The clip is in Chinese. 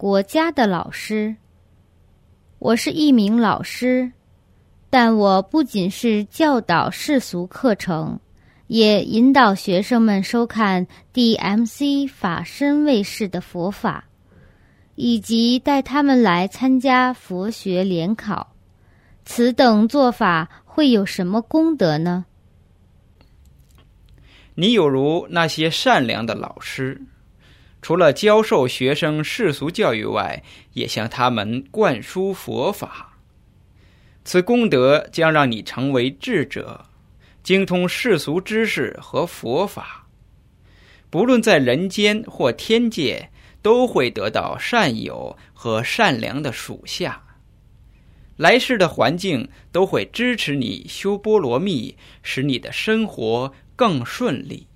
国家的老师。我是一名老师，但我不仅是教导世俗课程，也引导学生们收看 DMC 法身卫士的佛法，以及带他们来参加佛学联考。此等做法会有什么功德呢？你有如那些善良的老师。除了教授学生世俗教育外，也向他们灌输佛法。此功德将让你成为智者，精通世俗知识和佛法。不论在人间或天界，都会得到善友和善良的属下。来世的环境都会支持你修波罗蜜，使你的生活更顺利。